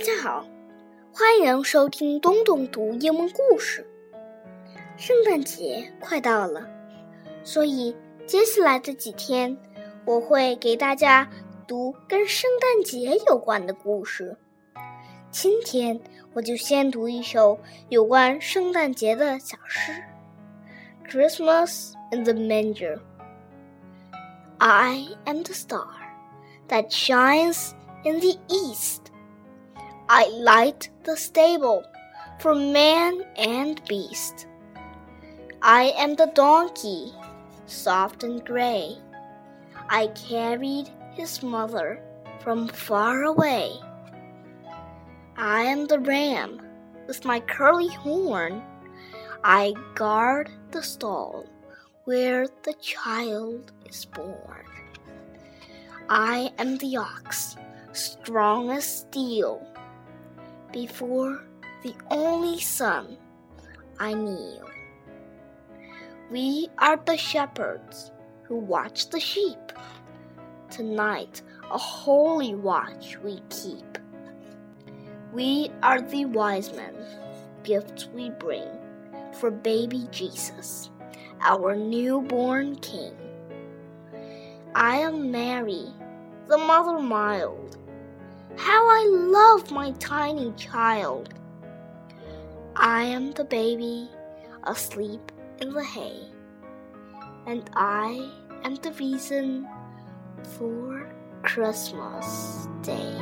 大家好，欢迎收听东东读英文故事。圣诞节快到了，所以接下来的几天我会给大家读跟圣诞节有关的故事。今天我就先读一首有关圣诞节的小诗，《Christmas in the Manger》。I am the star that shines in the east. I light the stable for man and beast. I am the donkey, soft and gray. I carried his mother from far away. I am the ram with my curly horn. I guard the stall where the child is born. I am the ox, strong as steel. Before the only Son, I kneel. We are the shepherds who watch the sheep. Tonight, a holy watch we keep. We are the wise men, gifts we bring for baby Jesus, our newborn King. I am Mary, the mother mild. How I love my tiny child. I am the baby asleep in the hay, and I am the reason for Christmas Day.